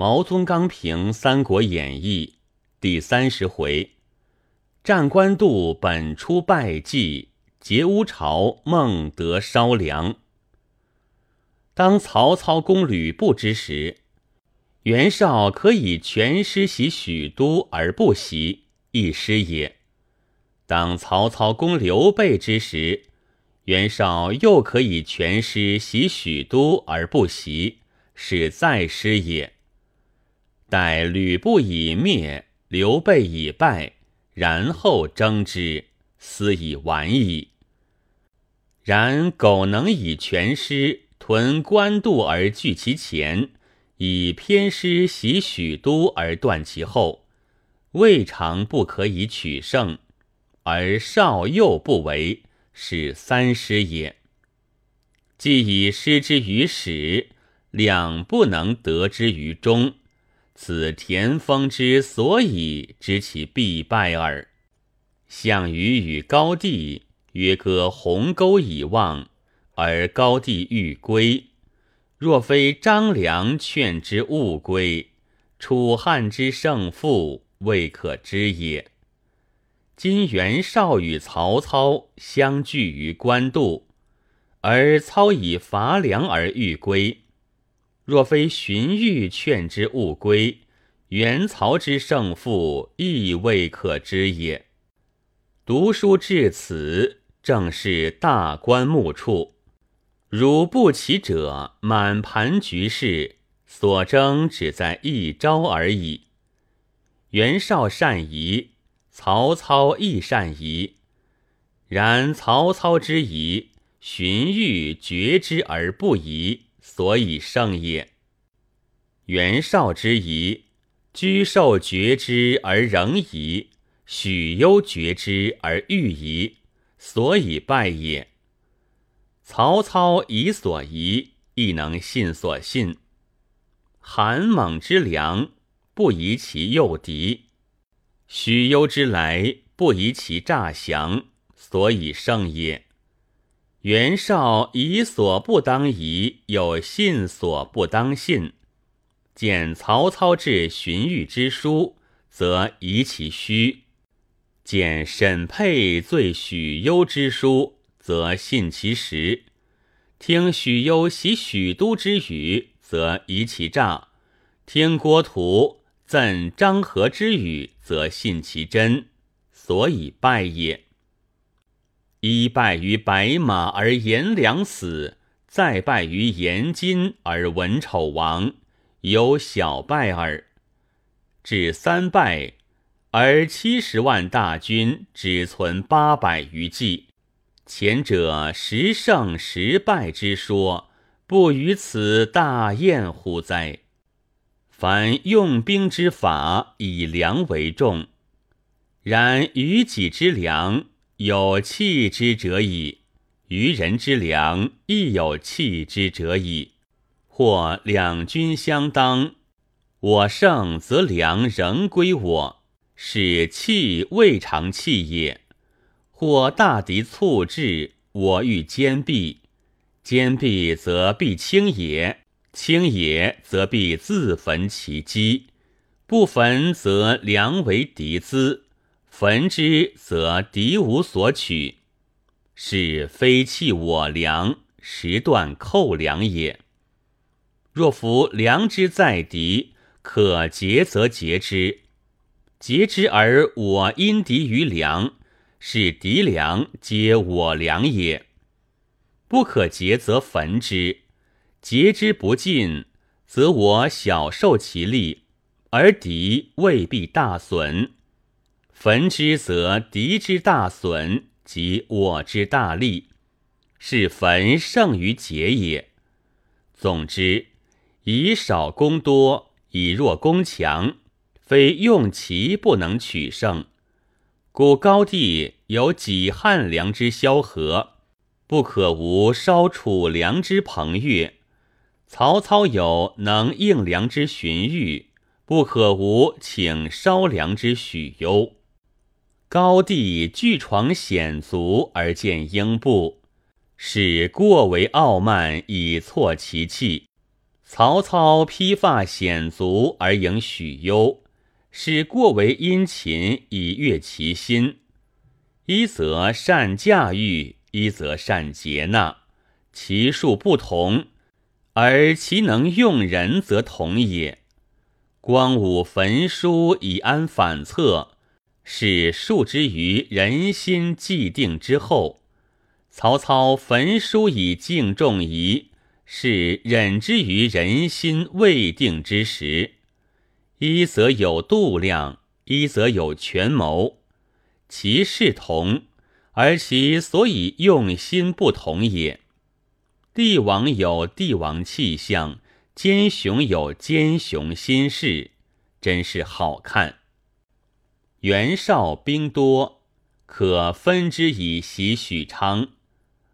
毛宗刚评《三国演义》第三十回：战官渡本出败绩，劫乌巢孟德烧粮。当曹操攻吕布之时，袁绍可以全师袭许都而不袭，一失也；当曹操攻刘备之时，袁绍又可以全师袭许都而不袭，是再失也。待吕布已灭，刘备已败，然后争之，斯已晚矣。然苟能以全师屯官渡而拒其前，以偏师袭许都而断其后，未尝不可以取胜。而少幼不为，是三师也。既以失之于始，两不能得之于终。此田丰之所以知其必败耳。项羽与高帝约割鸿沟以望，而高帝欲归。若非张良劝之勿归，楚汉之胜负未可知也。今袁绍与曹操相聚于官渡，而操以伐粮而欲归。若非荀彧劝之勿归，袁曹之胜负亦未可知也。读书至此，正是大观目处。汝不起者，满盘局势，所争只在一招而已。袁绍善疑，曹操亦善疑。然曹操之疑，荀彧决之而不疑。所以胜也。袁绍之疑，居受决之而仍疑；许攸决之而欲疑，所以败也。曹操疑所疑，亦能信所信。韩猛之良，不疑其诱敌；许攸之来，不疑其诈降，所以胜也。袁绍疑所不当疑，有信所不当信。见曹操至荀彧之书，则疑其虚；见沈沛罪许攸之书，则信其实；听许攸袭许都之语，则疑其诈；听郭图赠张合之语，则信其真。所以败也。一败于白马而颜良死，再败于颜金而文丑亡，有小败耳。至三败，而七十万大军只存八百余骑，前者十胜十败之说，不与此大宴乎哉？凡用兵之法，以粮为重，然于己之粮。有弃之者矣，于人之良亦有弃之者矣。或两军相当，我胜则粮仍归我，使弃未尝弃也；或大敌猝至，我欲坚壁，坚壁则必轻也，轻也则必自焚其机，不焚则粮为敌资。焚之，则敌无所取，是非弃我粮，实断寇粮也。若夫粮之在敌，可劫则劫之，劫之而我因敌于粮，是敌粮皆我粮也。不可劫则焚之，劫之不尽，则我小受其利，而敌未必大损。焚之，则敌之大损，及我之大利，是焚胜于劫也。总之，以少攻多，以弱攻强，非用其不能取胜。故高帝有己汉良之萧何，不可无烧楚粮之彭越；曹操有能应粮之荀彧，不可无请烧粮之许攸。高帝据闯险阻而见英布，使过为傲慢以挫其气，曹操披发显足而迎许攸，是过为殷勤以悦其心。一则善驾驭，一则善接纳，其数不同，而其能用人则同也。光武焚书以安反侧，是数之于人心既定之后；曹操焚书以敬仲夷，是忍之于人心未定之时。一则有度量，一则有权谋。其事同，而其所以用心不同也。帝王有帝王气象，奸雄有奸雄心事，真是好看。袁绍兵多，可分之以袭许昌；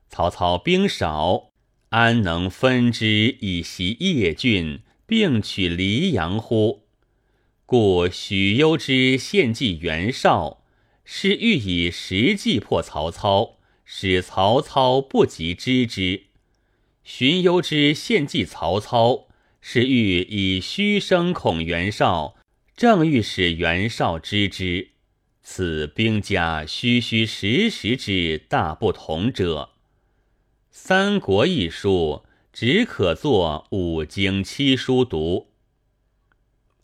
曹操兵少，安能分之以袭邺郡，并取黎阳乎？故许攸之献计袁绍。是欲以实计破曹操，使曹操不及知之；荀攸之献计曹操，是欲以虚声恐袁绍，正欲使袁绍知之。此兵家虚虚实实之大不同者。《三国》一书只可作五经七书读。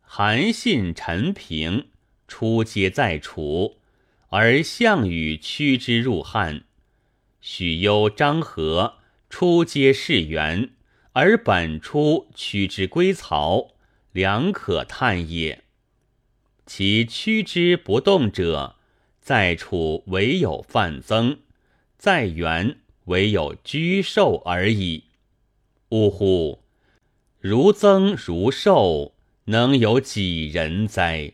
韩信、陈平出皆在楚。而项羽驱之入汉，许攸、张合出皆士元，而本初驱之归曹，良可叹也。其驱之不动者，在处唯有范增，在园唯有居寿而已。呜呼！如增如寿，能有几人哉？